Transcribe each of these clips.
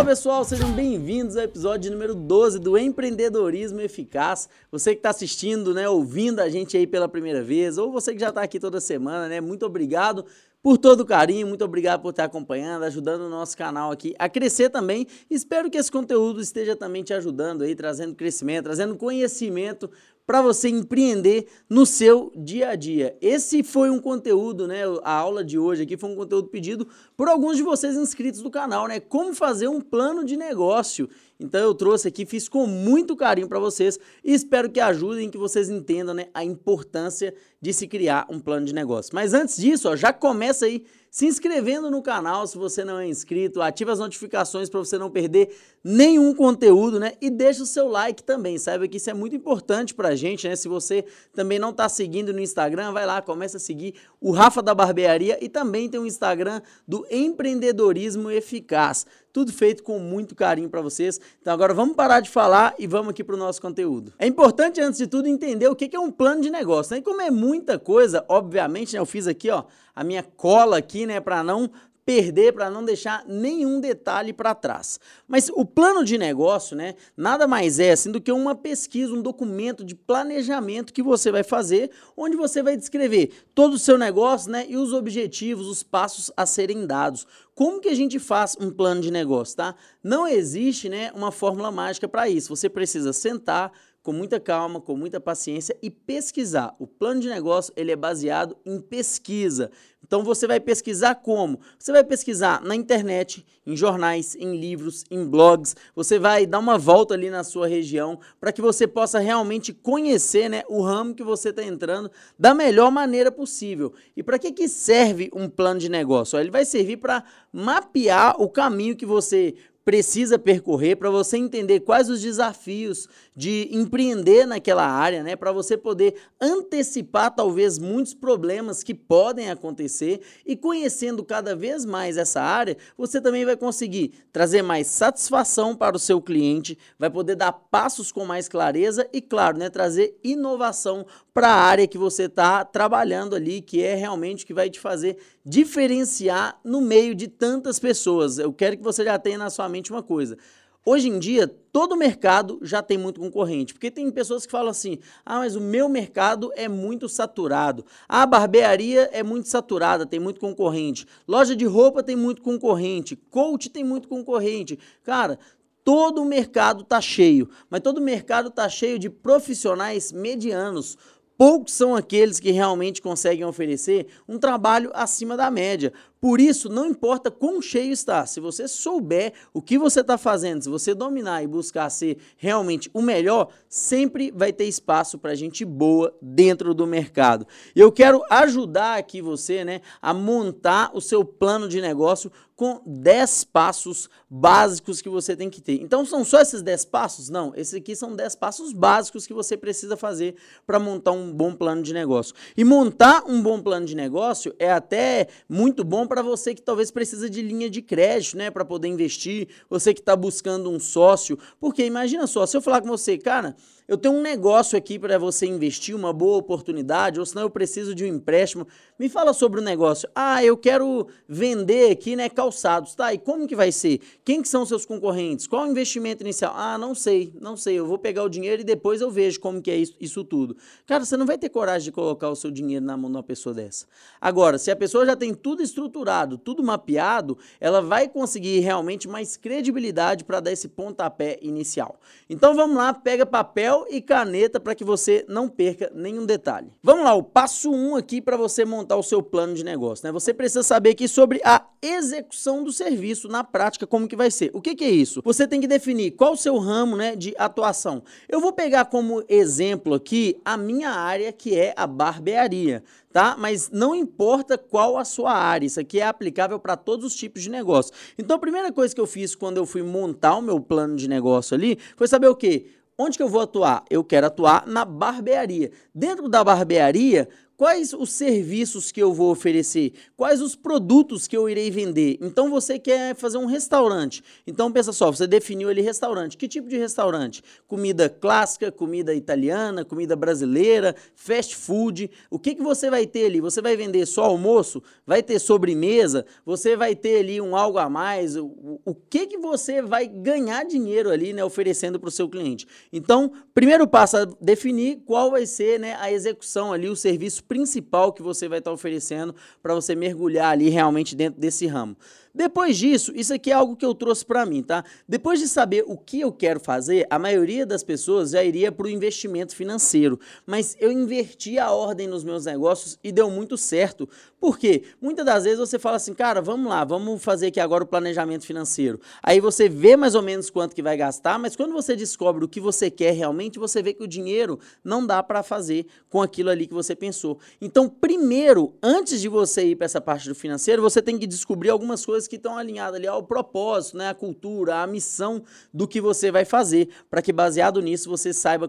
Fala pessoal, sejam bem-vindos ao episódio número 12 do Empreendedorismo Eficaz. Você que está assistindo, né, ouvindo a gente aí pela primeira vez, ou você que já está aqui toda semana, né, muito obrigado por todo o carinho, muito obrigado por estar acompanhando, ajudando o nosso canal aqui a crescer também. Espero que esse conteúdo esteja também te ajudando aí, trazendo crescimento, trazendo conhecimento para você empreender no seu dia a dia. Esse foi um conteúdo, né? A aula de hoje aqui foi um conteúdo pedido por alguns de vocês inscritos do canal, né? Como fazer um plano de negócio. Então eu trouxe aqui, fiz com muito carinho para vocês e espero que ajudem, que vocês entendam né, a importância de se criar um plano de negócio. Mas antes disso, ó, já começa aí se inscrevendo no canal se você não é inscrito, ativa as notificações para você não perder nenhum conteúdo, né? E deixa o seu like também, saiba que isso é muito importante para a gente, né? Se você também não está seguindo no Instagram, vai lá, começa a seguir o Rafa da Barbearia e também tem o Instagram do Empreendedorismo Eficaz. Tudo feito com muito carinho para vocês. Então agora vamos parar de falar e vamos aqui para o nosso conteúdo. É importante, antes de tudo, entender o que é um plano de negócio. Né? E como é muita coisa, obviamente, né, eu fiz aqui ó, a minha cola aqui, né, para não perder, para não deixar nenhum detalhe para trás. Mas o plano de negócio, né, nada mais é assim do que uma pesquisa, um documento de planejamento que você vai fazer, onde você vai descrever todo o seu negócio, né, e os objetivos, os passos a serem dados. Como que a gente faz um plano de negócio, tá? Não existe, né, uma fórmula mágica para isso. Você precisa sentar com muita calma, com muita paciência e pesquisar. O plano de negócio ele é baseado em pesquisa. Então você vai pesquisar como? Você vai pesquisar na internet, em jornais, em livros, em blogs. Você vai dar uma volta ali na sua região para que você possa realmente conhecer né, o ramo que você está entrando da melhor maneira possível. E para que, que serve um plano de negócio? Ele vai servir para mapear o caminho que você precisa percorrer para você entender quais os desafios de empreender naquela área, né, para você poder antecipar talvez muitos problemas que podem acontecer. E conhecendo cada vez mais essa área, você também vai conseguir trazer mais satisfação para o seu cliente, vai poder dar passos com mais clareza e claro, né, trazer inovação para a área que você está trabalhando ali, que é realmente o que vai te fazer diferenciar no meio de tantas pessoas. Eu quero que você já tenha na sua mente uma coisa. Hoje em dia, todo mercado já tem muito concorrente, porque tem pessoas que falam assim: ah, mas o meu mercado é muito saturado. A barbearia é muito saturada, tem muito concorrente. Loja de roupa tem muito concorrente. Coach tem muito concorrente. Cara, todo mercado está cheio, mas todo mercado está cheio de profissionais medianos, Poucos são aqueles que realmente conseguem oferecer um trabalho acima da média. Por isso, não importa quão cheio está, se você souber o que você está fazendo, se você dominar e buscar ser realmente o melhor, sempre vai ter espaço para gente boa dentro do mercado. Eu quero ajudar aqui você né, a montar o seu plano de negócio com 10 passos básicos que você tem que ter. Então, são só esses 10 passos? Não, esses aqui são 10 passos básicos que você precisa fazer para montar um bom plano de negócio. E montar um bom plano de negócio é até muito bom para você que talvez precisa de linha de crédito, né, para poder investir, você que está buscando um sócio, porque imagina só, se eu falar com você, cara, eu tenho um negócio aqui para você investir, uma boa oportunidade, ou senão eu preciso de um empréstimo. Me fala sobre o negócio. Ah, eu quero vender aqui, né, calçados. Tá, e como que vai ser? Quem que são seus concorrentes? Qual o investimento inicial? Ah, não sei, não sei. Eu vou pegar o dinheiro e depois eu vejo como que é isso, isso tudo. Cara, você não vai ter coragem de colocar o seu dinheiro na mão de uma pessoa dessa. Agora, se a pessoa já tem tudo estruturado, tudo mapeado, ela vai conseguir realmente mais credibilidade para dar esse pontapé inicial. Então vamos lá, pega papel e caneta para que você não perca nenhum detalhe. Vamos lá, o passo 1 um aqui para você montar o seu plano de negócio. Né? Você precisa saber aqui sobre a execução do serviço na prática, como que vai ser. O que, que é isso? Você tem que definir qual o seu ramo né, de atuação. Eu vou pegar como exemplo aqui a minha área, que é a barbearia tá? Mas não importa qual a sua área, isso aqui é aplicável para todos os tipos de negócio. Então, a primeira coisa que eu fiz quando eu fui montar o meu plano de negócio ali foi saber o quê? Onde que eu vou atuar? Eu quero atuar na barbearia. Dentro da barbearia, quais os serviços que eu vou oferecer, quais os produtos que eu irei vender. Então você quer fazer um restaurante. Então pensa só, você definiu ali restaurante. Que tipo de restaurante? Comida clássica, comida italiana, comida brasileira, fast food. O que, que você vai ter ali? Você vai vender só almoço? Vai ter sobremesa? Você vai ter ali um algo a mais? O, o que, que você vai ganhar dinheiro ali, né, oferecendo para o seu cliente? Então, primeiro passo é definir qual vai ser né, a execução ali, o serviço principal que você vai estar tá oferecendo para você mergulhar ali realmente dentro desse ramo. Depois disso, isso aqui é algo que eu trouxe para mim, tá? Depois de saber o que eu quero fazer, a maioria das pessoas já iria para o investimento financeiro. Mas eu inverti a ordem nos meus negócios e deu muito certo. Por quê? Muitas das vezes você fala assim, cara, vamos lá, vamos fazer aqui agora o planejamento financeiro. Aí você vê mais ou menos quanto que vai gastar, mas quando você descobre o que você quer realmente, você vê que o dinheiro não dá para fazer com aquilo ali que você pensou. Então, primeiro, antes de você ir para essa parte do financeiro, você tem que descobrir algumas coisas que estão alinhadas ali ao propósito, né, a cultura, a missão do que você vai fazer, para que baseado nisso você saiba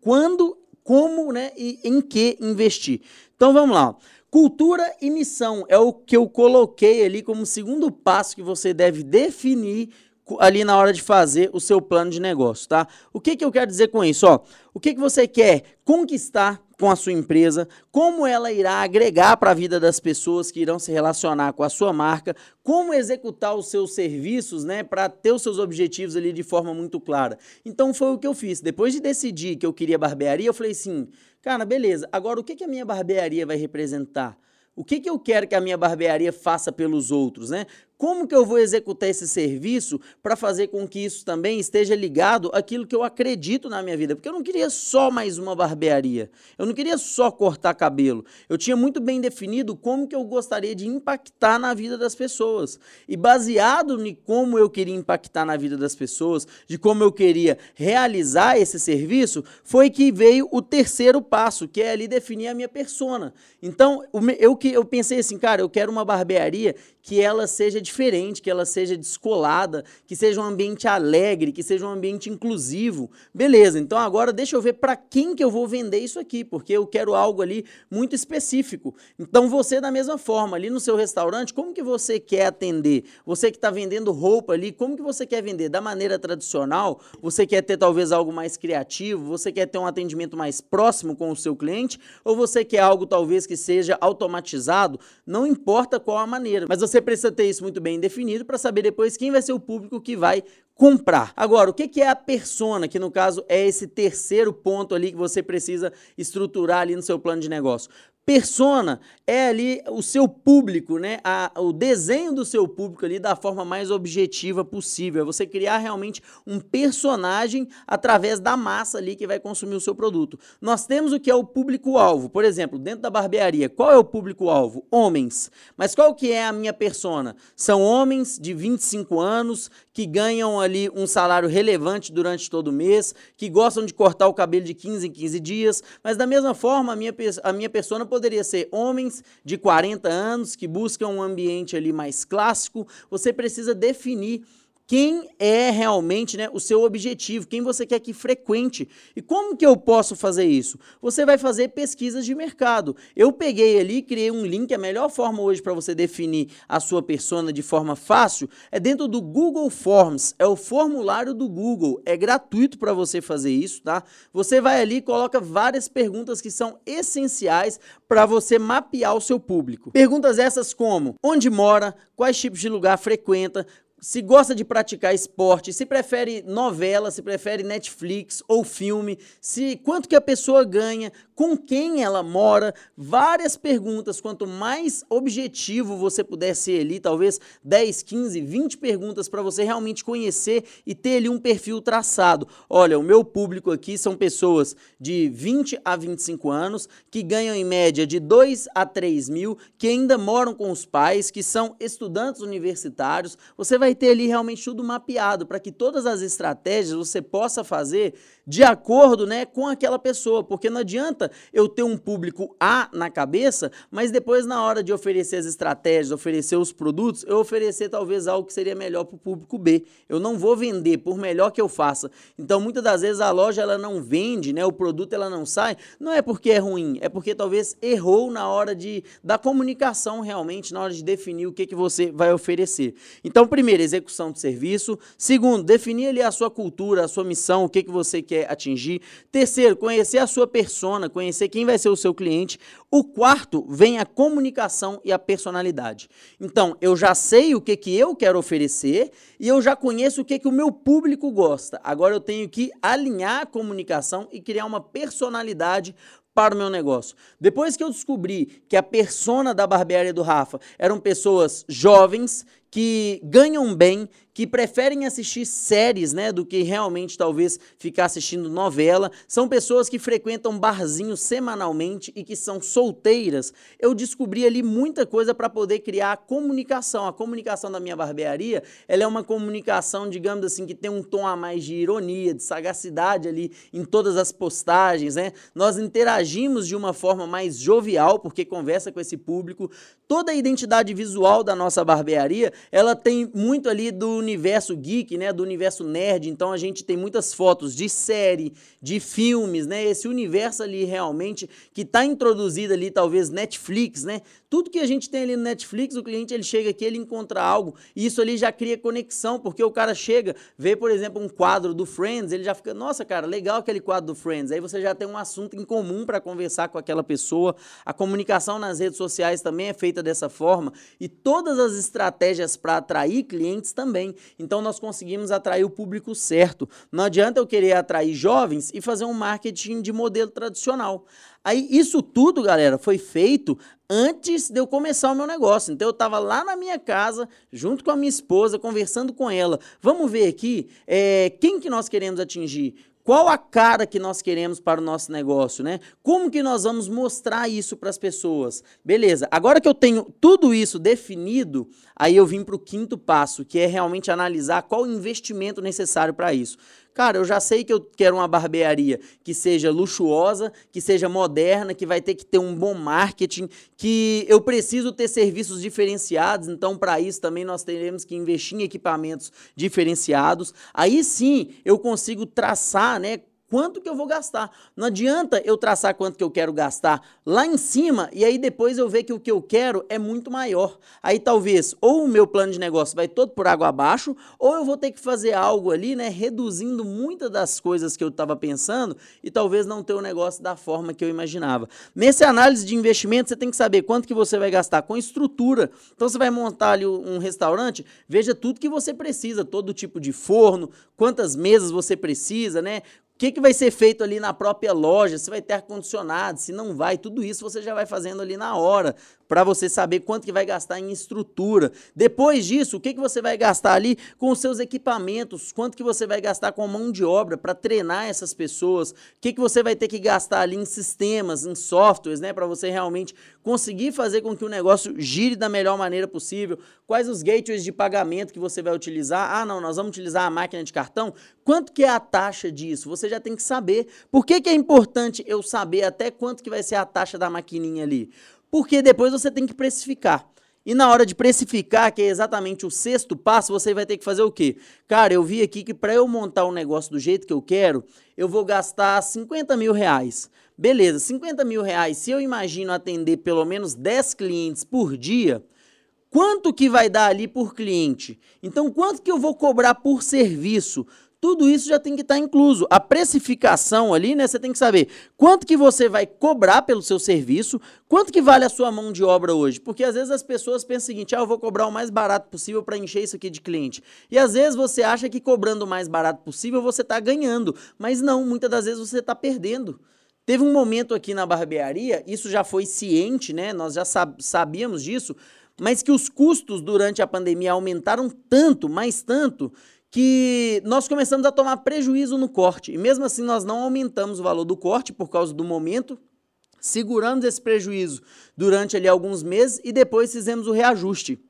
quando, como, né, e em que investir. Então vamos lá. Cultura e missão é o que eu coloquei ali como segundo passo que você deve definir ali na hora de fazer o seu plano de negócio, tá? O que, que eu quero dizer com isso? Ó, o que, que você quer conquistar com a sua empresa, como ela irá agregar para a vida das pessoas que irão se relacionar com a sua marca, como executar os seus serviços, né, para ter os seus objetivos ali de forma muito clara. Então foi o que eu fiz. Depois de decidir que eu queria barbearia, eu falei assim, cara, beleza, agora o que, que a minha barbearia vai representar? O que, que eu quero que a minha barbearia faça pelos outros, né? Como que eu vou executar esse serviço para fazer com que isso também esteja ligado àquilo que eu acredito na minha vida? Porque eu não queria só mais uma barbearia. Eu não queria só cortar cabelo. Eu tinha muito bem definido como que eu gostaria de impactar na vida das pessoas. E baseado em como eu queria impactar na vida das pessoas, de como eu queria realizar esse serviço, foi que veio o terceiro passo, que é ali definir a minha persona. Então, eu, eu pensei assim, cara, eu quero uma barbearia que ela seja diferente, que ela seja descolada, que seja um ambiente alegre, que seja um ambiente inclusivo. Beleza, então agora deixa eu ver para quem que eu vou vender isso aqui, porque eu quero algo ali muito específico. Então você da mesma forma, ali no seu restaurante, como que você quer atender? Você que está vendendo roupa ali, como que você quer vender? Da maneira tradicional? Você quer ter talvez algo mais criativo? Você quer ter um atendimento mais próximo com o seu cliente? Ou você quer algo talvez que seja automatizado? Não importa qual a maneira, mas você precisa ter isso muito bem definido para saber depois quem vai ser o público que vai comprar. Agora, o que é a persona, que no caso é esse terceiro ponto ali que você precisa estruturar ali no seu plano de negócio? Persona é ali o seu público, né? A, o desenho do seu público ali da forma mais objetiva possível. É você criar realmente um personagem através da massa ali que vai consumir o seu produto. Nós temos o que é o público-alvo. Por exemplo, dentro da barbearia, qual é o público-alvo? Homens. Mas qual que é a minha persona? São homens de 25 anos que ganham ali um salário relevante durante todo o mês, que gostam de cortar o cabelo de 15 em 15 dias, mas da mesma forma a minha, a minha persona poderia ser homens de 40 anos que buscam um ambiente ali mais clássico. Você precisa definir quem é realmente né, o seu objetivo, quem você quer que frequente. E como que eu posso fazer isso? Você vai fazer pesquisas de mercado. Eu peguei ali, criei um link, a melhor forma hoje para você definir a sua persona de forma fácil é dentro do Google Forms, é o formulário do Google, é gratuito para você fazer isso, tá? Você vai ali e coloca várias perguntas que são essenciais para você mapear o seu público. Perguntas essas como: onde mora, quais tipos de lugar frequenta, se gosta de praticar esporte, se prefere novela, se prefere Netflix ou filme, se quanto que a pessoa ganha, com quem ela mora, várias perguntas. Quanto mais objetivo você puder ser ali, talvez 10, 15, 20 perguntas para você realmente conhecer e ter ali um perfil traçado. Olha, o meu público aqui são pessoas de 20 a 25 anos que ganham em média de 2 a 3 mil, que ainda moram com os pais, que são estudantes universitários. Você vai vai ter ali realmente tudo mapeado para que todas as estratégias você possa fazer de acordo né, com aquela pessoa, porque não adianta eu ter um público A na cabeça, mas depois na hora de oferecer as estratégias, oferecer os produtos, eu oferecer talvez algo que seria melhor para o público B. Eu não vou vender, por melhor que eu faça. Então, muitas das vezes a loja ela não vende, né, o produto ela não sai, não é porque é ruim, é porque talvez errou na hora de da comunicação realmente, na hora de definir o que, que você vai oferecer. Então, primeiro, execução de serviço. Segundo, definir ali a sua cultura, a sua missão, o que, que você quer quer atingir. Terceiro, conhecer a sua persona, conhecer quem vai ser o seu cliente. O quarto, vem a comunicação e a personalidade. Então, eu já sei o que, que eu quero oferecer e eu já conheço o que, que o meu público gosta. Agora eu tenho que alinhar a comunicação e criar uma personalidade para o meu negócio. Depois que eu descobri que a persona da barbearia do Rafa eram pessoas jovens que ganham bem, que preferem assistir séries, né, do que realmente talvez ficar assistindo novela. São pessoas que frequentam barzinhos semanalmente e que são solteiras. Eu descobri ali muita coisa para poder criar a comunicação. A comunicação da minha barbearia, ela é uma comunicação, digamos assim, que tem um tom a mais de ironia, de sagacidade ali em todas as postagens, né? Nós interagimos de uma forma mais jovial, porque conversa com esse público. Toda a identidade visual da nossa barbearia ela tem muito ali do universo geek, né, do universo nerd, então a gente tem muitas fotos de série, de filmes, né, esse universo ali realmente que está introduzido ali, talvez Netflix, né, tudo que a gente tem ali no Netflix, o cliente ele chega aqui, ele encontra algo, e isso ali já cria conexão, porque o cara chega, vê, por exemplo, um quadro do Friends, ele já fica, nossa, cara, legal aquele quadro do Friends. Aí você já tem um assunto em comum para conversar com aquela pessoa. A comunicação nas redes sociais também é feita dessa forma, e todas as estratégias para atrair clientes também. Então nós conseguimos atrair o público certo. Não adianta eu querer atrair jovens e fazer um marketing de modelo tradicional. Aí isso tudo, galera, foi feito antes de eu começar o meu negócio. Então eu estava lá na minha casa, junto com a minha esposa, conversando com ela. Vamos ver aqui é, quem que nós queremos atingir. Qual a cara que nós queremos para o nosso negócio, né? Como que nós vamos mostrar isso para as pessoas? Beleza, agora que eu tenho tudo isso definido, aí eu vim para o quinto passo, que é realmente analisar qual o investimento necessário para isso. Cara, eu já sei que eu quero uma barbearia que seja luxuosa, que seja moderna, que vai ter que ter um bom marketing, que eu preciso ter serviços diferenciados, então para isso também nós teremos que investir em equipamentos diferenciados. Aí sim eu consigo traçar, né, quanto que eu vou gastar. Não adianta eu traçar quanto que eu quero gastar lá em cima e aí depois eu ver que o que eu quero é muito maior. Aí talvez ou o meu plano de negócio vai todo por água abaixo, ou eu vou ter que fazer algo ali, né, reduzindo muitas das coisas que eu estava pensando e talvez não ter o negócio da forma que eu imaginava. Nessa análise de investimento, você tem que saber quanto que você vai gastar com estrutura. Então você vai montar ali um restaurante, veja tudo que você precisa, todo tipo de forno, quantas mesas você precisa, né? Que, que vai ser feito ali na própria loja, se vai ter ar-condicionado, se não vai, tudo isso você já vai fazendo ali na hora para você saber quanto que vai gastar em estrutura. Depois disso, o que, que você vai gastar ali com os seus equipamentos, quanto que você vai gastar com a mão de obra para treinar essas pessoas, o que, que você vai ter que gastar ali em sistemas, em softwares, né, para você realmente conseguir fazer com que o negócio gire da melhor maneira possível, quais os gateways de pagamento que você vai utilizar, ah não, nós vamos utilizar a máquina de cartão, quanto que é a taxa disso? Você já tem que saber. Por que, que é importante eu saber até quanto que vai ser a taxa da maquininha ali? Porque depois você tem que precificar. E na hora de precificar, que é exatamente o sexto passo, você vai ter que fazer o quê? Cara, eu vi aqui que para eu montar um negócio do jeito que eu quero, eu vou gastar 50 mil reais. Beleza, 50 mil reais, se eu imagino atender pelo menos 10 clientes por dia, quanto que vai dar ali por cliente? Então, quanto que eu vou cobrar por serviço? Tudo isso já tem que estar tá incluso. A precificação ali, né, você tem que saber quanto que você vai cobrar pelo seu serviço, quanto que vale a sua mão de obra hoje. Porque às vezes as pessoas pensam o seguinte, ah, eu vou cobrar o mais barato possível para encher isso aqui de cliente. E às vezes você acha que cobrando o mais barato possível você está ganhando, mas não, muitas das vezes você está perdendo. Teve um momento aqui na barbearia, isso já foi ciente, né? Nós já sabíamos disso, mas que os custos durante a pandemia aumentaram tanto, mais tanto, que nós começamos a tomar prejuízo no corte. E mesmo assim, nós não aumentamos o valor do corte por causa do momento, seguramos esse prejuízo durante ali alguns meses e depois fizemos o reajuste.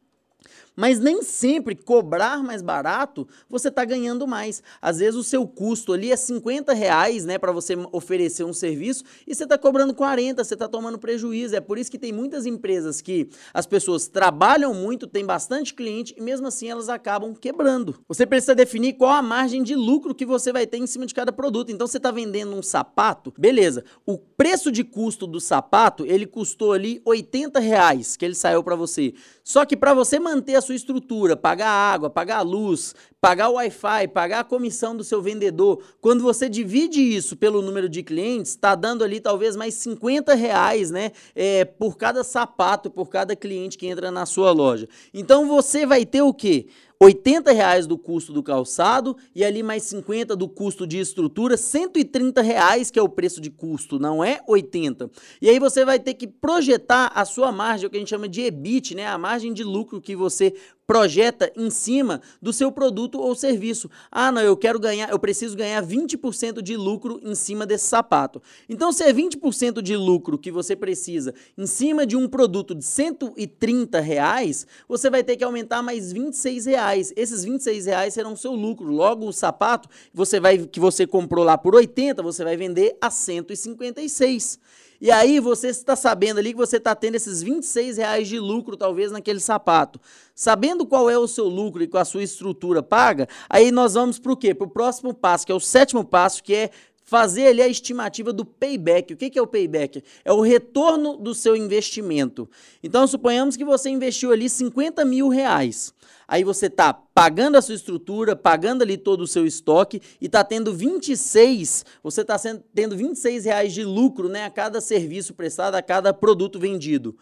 Mas nem sempre cobrar mais barato você está ganhando mais. Às vezes o seu custo ali é 50 reais né, para você oferecer um serviço e você está cobrando 40, você está tomando prejuízo. É por isso que tem muitas empresas que as pessoas trabalham muito, tem bastante cliente e mesmo assim elas acabam quebrando. Você precisa definir qual a margem de lucro que você vai ter em cima de cada produto. Então você está vendendo um sapato, beleza. O preço de custo do sapato, ele custou ali 80 reais que ele saiu para você. Só que para você manter a sua estrutura, pagar água, pagar luz, pagar o Wi-Fi, pagar a comissão do seu vendedor, quando você divide isso pelo número de clientes, está dando ali talvez mais 50 reais, né? É, por cada sapato, por cada cliente que entra na sua loja. Então você vai ter o quê? 80 reais do custo do calçado e ali mais 50 do custo de estrutura, 130 reais que é o preço de custo, não é 80. E aí você vai ter que projetar a sua margem, o que a gente chama de EBIT, né? A margem de lucro que você projeta em cima do seu produto ou serviço. Ah, não, eu quero ganhar, eu preciso ganhar 20% de lucro em cima desse sapato. Então, se é 20% de lucro que você precisa em cima de um produto de 130 reais, você vai ter que aumentar mais 26 reais. Esses 26 reais serão seu lucro. Logo, o sapato você vai, que você comprou lá por 80, você vai vender a 156. E aí você está sabendo ali que você está tendo esses 26 reais de lucro, talvez, naquele sapato. Sabendo qual é o seu lucro e com a sua estrutura paga, aí nós vamos para o quê? Para o próximo passo, que é o sétimo passo, que é fazer ali a estimativa do payback. O que é o payback? É o retorno do seu investimento. Então, suponhamos que você investiu ali 50 mil reais. Aí você está pagando a sua estrutura, pagando ali todo o seu estoque e está tendo 26, você está tendo 26 reais de lucro né, a cada serviço prestado, a cada produto vendido.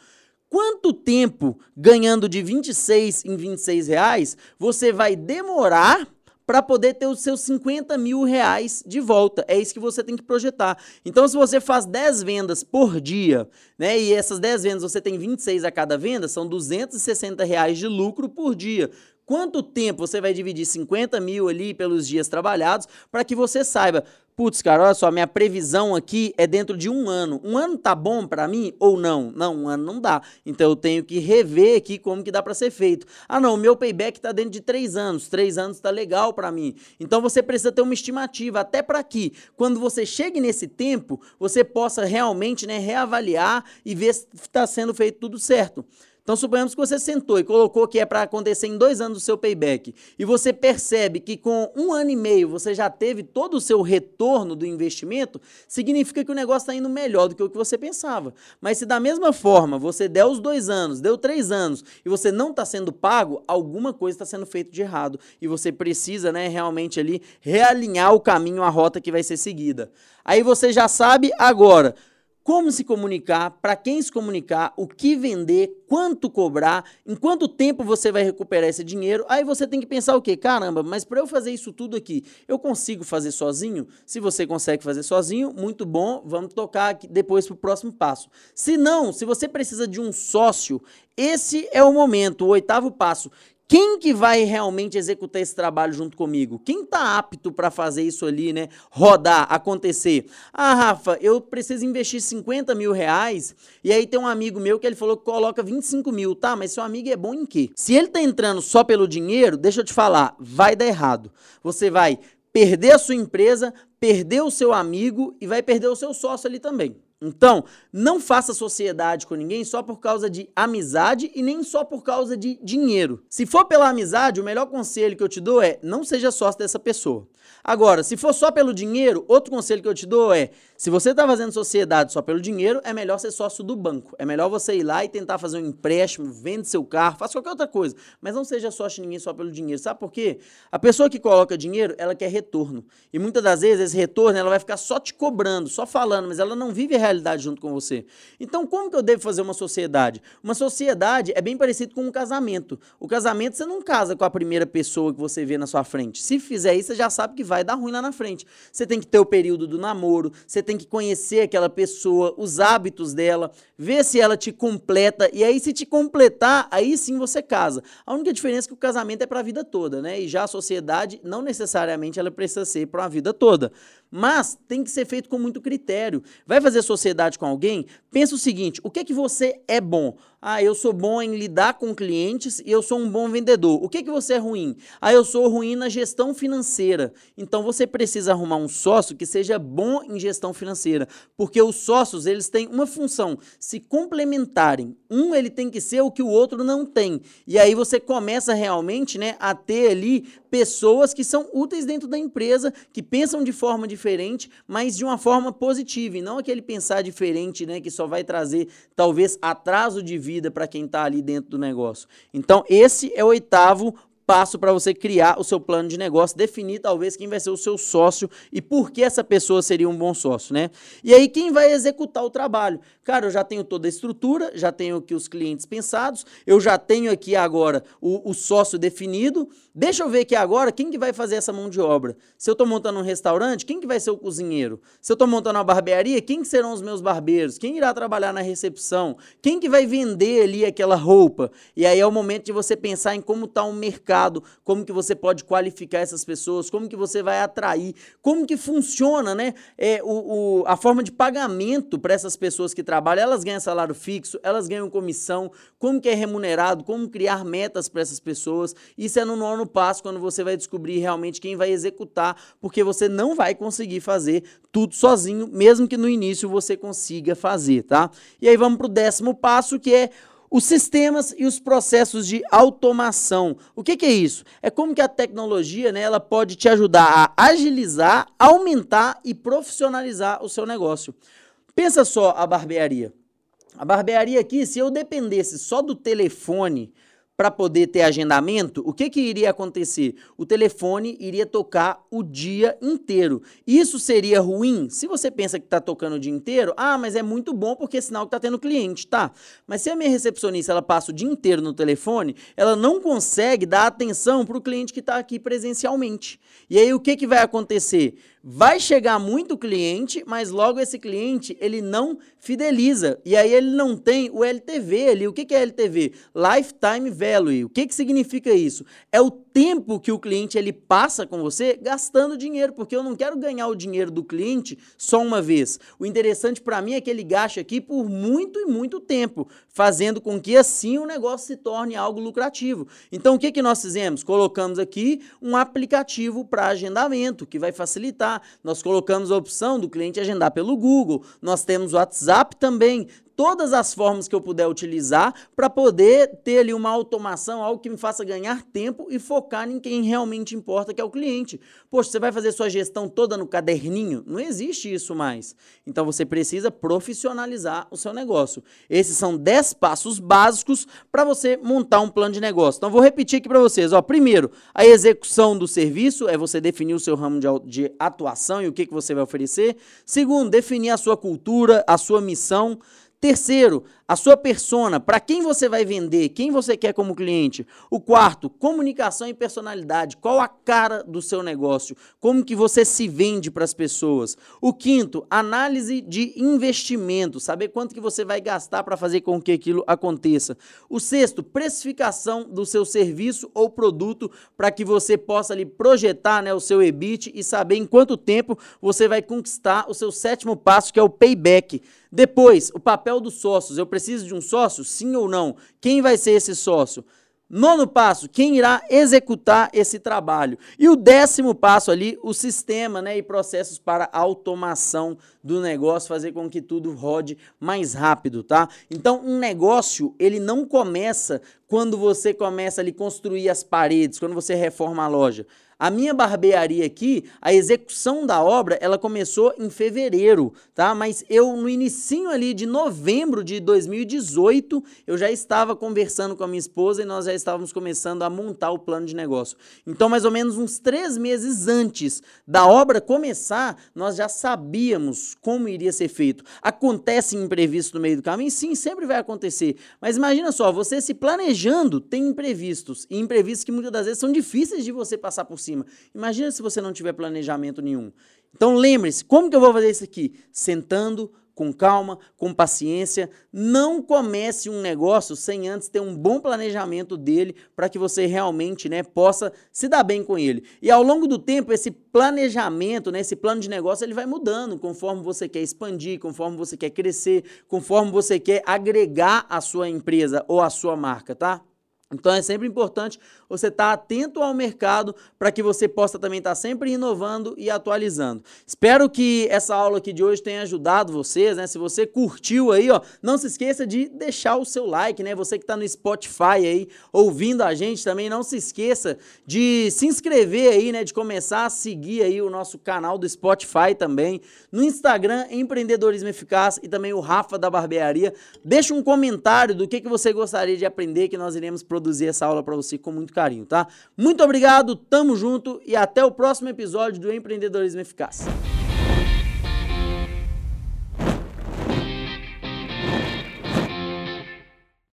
Quanto tempo ganhando de 26 em 26 reais você vai demorar para poder ter os seus 50 mil reais de volta. É isso que você tem que projetar. Então, se você faz 10 vendas por dia, né, e essas 10 vendas você tem 26 a cada venda, são 260 reais de lucro por dia. Quanto tempo você vai dividir 50 mil ali pelos dias trabalhados para que você saiba, putz, cara, olha só, minha previsão aqui é dentro de um ano. Um ano tá bom para mim ou não? Não, um ano não dá. Então eu tenho que rever aqui como que dá para ser feito. Ah, não, meu payback tá dentro de três anos. Três anos tá legal para mim. Então você precisa ter uma estimativa até para que, quando você chegue nesse tempo, você possa realmente né, reavaliar e ver se está sendo feito tudo certo. Então, suponhamos que você sentou e colocou que é para acontecer em dois anos o seu payback, e você percebe que com um ano e meio você já teve todo o seu retorno do investimento, significa que o negócio está indo melhor do que o que você pensava. Mas se da mesma forma você der os dois anos, deu três anos, e você não está sendo pago, alguma coisa está sendo feita de errado. E você precisa né, realmente ali realinhar o caminho, a rota que vai ser seguida. Aí você já sabe agora como se comunicar, para quem se comunicar, o que vender, quanto cobrar, em quanto tempo você vai recuperar esse dinheiro. Aí você tem que pensar o quê? Caramba, mas para eu fazer isso tudo aqui, eu consigo fazer sozinho? Se você consegue fazer sozinho, muito bom, vamos tocar depois para o próximo passo. Se não, se você precisa de um sócio, esse é o momento, o oitavo passo. Quem que vai realmente executar esse trabalho junto comigo? Quem está apto para fazer isso ali, né? Rodar, acontecer. Ah, Rafa, eu preciso investir 50 mil reais e aí tem um amigo meu que ele falou que coloca 25 mil, tá? Mas seu amigo é bom em quê? Se ele está entrando só pelo dinheiro, deixa eu te falar, vai dar errado. Você vai perder a sua empresa, perder o seu amigo e vai perder o seu sócio ali também. Então, não faça sociedade com ninguém só por causa de amizade e nem só por causa de dinheiro. Se for pela amizade, o melhor conselho que eu te dou é não seja sócio dessa pessoa. Agora, se for só pelo dinheiro, outro conselho que eu te dou é: se você está fazendo sociedade só pelo dinheiro, é melhor ser sócio do banco. É melhor você ir lá e tentar fazer um empréstimo, vende seu carro, faça qualquer outra coisa. Mas não seja sócio de ninguém só pelo dinheiro. Sabe por quê? A pessoa que coloca dinheiro, ela quer retorno. E muitas das vezes esse retorno ela vai ficar só te cobrando, só falando, mas ela não vive a realidade junto com você. Então, como que eu devo fazer uma sociedade? Uma sociedade é bem parecido com um casamento. O casamento você não casa com a primeira pessoa que você vê na sua frente. Se fizer isso, você já sabe que vai dar ruim lá na frente. Você tem que ter o período do namoro, você tem que conhecer aquela pessoa, os hábitos dela, ver se ela te completa e aí se te completar, aí sim você casa. A única diferença é que o casamento é para a vida toda, né? E já a sociedade não necessariamente ela precisa ser para a vida toda. Mas tem que ser feito com muito critério. Vai fazer sociedade com alguém? Pensa o seguinte: o que que você é bom? Ah, eu sou bom em lidar com clientes e eu sou um bom vendedor. O que que você é ruim? Ah, eu sou ruim na gestão financeira. Então você precisa arrumar um sócio que seja bom em gestão financeira, porque os sócios, eles têm uma função, se complementarem. Um ele tem que ser o que o outro não tem. E aí você começa realmente, né, a ter ali pessoas que são úteis dentro da empresa, que pensam de forma diferente, mas de uma forma positiva, e não aquele pensar diferente, né, que só vai trazer talvez atraso de vida para quem está ali dentro do negócio. Então, esse é o oitavo passo para você criar o seu plano de negócio, definir talvez quem vai ser o seu sócio e por que essa pessoa seria um bom sócio, né? E aí quem vai executar o trabalho? Cara, eu já tenho toda a estrutura, já tenho aqui os clientes pensados, eu já tenho aqui agora o, o sócio definido. Deixa eu ver aqui agora quem que vai fazer essa mão de obra. Se eu estou montando um restaurante, quem que vai ser o cozinheiro? Se eu estou montando uma barbearia, quem que serão os meus barbeiros? Quem irá trabalhar na recepção? Quem que vai vender ali aquela roupa? E aí é o momento de você pensar em como está o mercado como que você pode qualificar essas pessoas, como que você vai atrair, como que funciona né, é, o, o a forma de pagamento para essas pessoas que trabalham. Elas ganham salário fixo, elas ganham comissão, como que é remunerado, como criar metas para essas pessoas. Isso é no nono passo, quando você vai descobrir realmente quem vai executar, porque você não vai conseguir fazer tudo sozinho, mesmo que no início você consiga fazer, tá? E aí vamos para o décimo passo, que é os sistemas e os processos de automação. O que, que, é isso? É como que a tecnologia né, ela pode te ajudar a agilizar, aumentar e profissionalizar o seu negócio. Pensa só a barbearia. A barbearia aqui, se eu dependesse só do telefone para poder ter agendamento, o que, que iria acontecer? O telefone iria tocar o dia inteiro. Isso seria ruim? Se você pensa que está tocando o dia inteiro, ah, mas é muito bom porque é sinal que está tendo cliente, tá? Mas se a minha recepcionista ela passa o dia inteiro no telefone, ela não consegue dar atenção para o cliente que está aqui presencialmente. E aí o que, que vai acontecer? Vai chegar muito cliente, mas logo esse cliente ele não fideliza. E aí ele não tem o LTV ali. O que, é LTV? Lifetime Value. O que, que significa isso? É o tempo que o cliente ele passa com você gastando dinheiro, porque eu não quero ganhar o dinheiro do cliente só uma vez. O interessante para mim é que ele gaste aqui por muito e muito tempo, fazendo com que assim o negócio se torne algo lucrativo. Então o que, que nós fizemos? Colocamos aqui um aplicativo para agendamento, que vai facilitar. Nós colocamos a opção do cliente agendar pelo Google. Nós temos o WhatsApp também todas as formas que eu puder utilizar para poder ter ali uma automação, algo que me faça ganhar tempo e focar em quem realmente importa, que é o cliente. Poxa, você vai fazer sua gestão toda no caderninho? Não existe isso mais. Então você precisa profissionalizar o seu negócio. Esses são 10 passos básicos para você montar um plano de negócio. Então vou repetir aqui para vocês. Ó, primeiro, a execução do serviço é você definir o seu ramo de, de atuação e o que, que você vai oferecer. Segundo, definir a sua cultura, a sua missão. Terceiro, a sua persona, para quem você vai vender, quem você quer como cliente. O quarto, comunicação e personalidade, qual a cara do seu negócio, como que você se vende para as pessoas. O quinto, análise de investimento, saber quanto que você vai gastar para fazer com que aquilo aconteça. O sexto, precificação do seu serviço ou produto para que você possa ali projetar, né, o seu EBIT e saber em quanto tempo você vai conquistar o seu sétimo passo, que é o payback. Depois, o papel dos sócios. Eu preciso de um sócio? Sim ou não? Quem vai ser esse sócio? Nono passo, quem irá executar esse trabalho? E o décimo passo ali, o sistema né, e processos para automação do negócio, fazer com que tudo rode mais rápido, tá? Então, um negócio, ele não começa quando você começa ali construir as paredes, quando você reforma a loja. A minha barbearia aqui, a execução da obra, ela começou em fevereiro, tá? Mas eu no inicinho ali de novembro de 2018, eu já estava conversando com a minha esposa e nós já estávamos começando a montar o plano de negócio. Então, mais ou menos uns três meses antes da obra começar, nós já sabíamos como iria ser feito. Acontece imprevisto no meio do caminho? Sim, sempre vai acontecer. Mas imagina só, você se planejando tem imprevistos. E imprevistos que muitas das vezes são difíceis de você passar por cima. Imagina se você não tiver planejamento nenhum. Então lembre-se, como que eu vou fazer isso aqui? Sentando, com calma, com paciência. Não comece um negócio sem antes ter um bom planejamento dele para que você realmente né, possa se dar bem com ele. E ao longo do tempo, esse planejamento, né, esse plano de negócio, ele vai mudando conforme você quer expandir, conforme você quer crescer, conforme você quer agregar a sua empresa ou a sua marca, tá? Então é sempre importante você estar atento ao mercado para que você possa também estar sempre inovando e atualizando. Espero que essa aula aqui de hoje tenha ajudado vocês, né? Se você curtiu aí, ó, não se esqueça de deixar o seu like, né? Você que está no Spotify aí ouvindo a gente também, não se esqueça de se inscrever aí, né? De começar a seguir aí o nosso canal do Spotify também, no Instagram Empreendedorismo Eficaz e também o Rafa da Barbearia. Deixa um comentário do que, que você gostaria de aprender que nós iremos produzir produzir essa aula para você com muito carinho, tá? Muito obrigado, tamo junto e até o próximo episódio do Empreendedorismo Eficaz.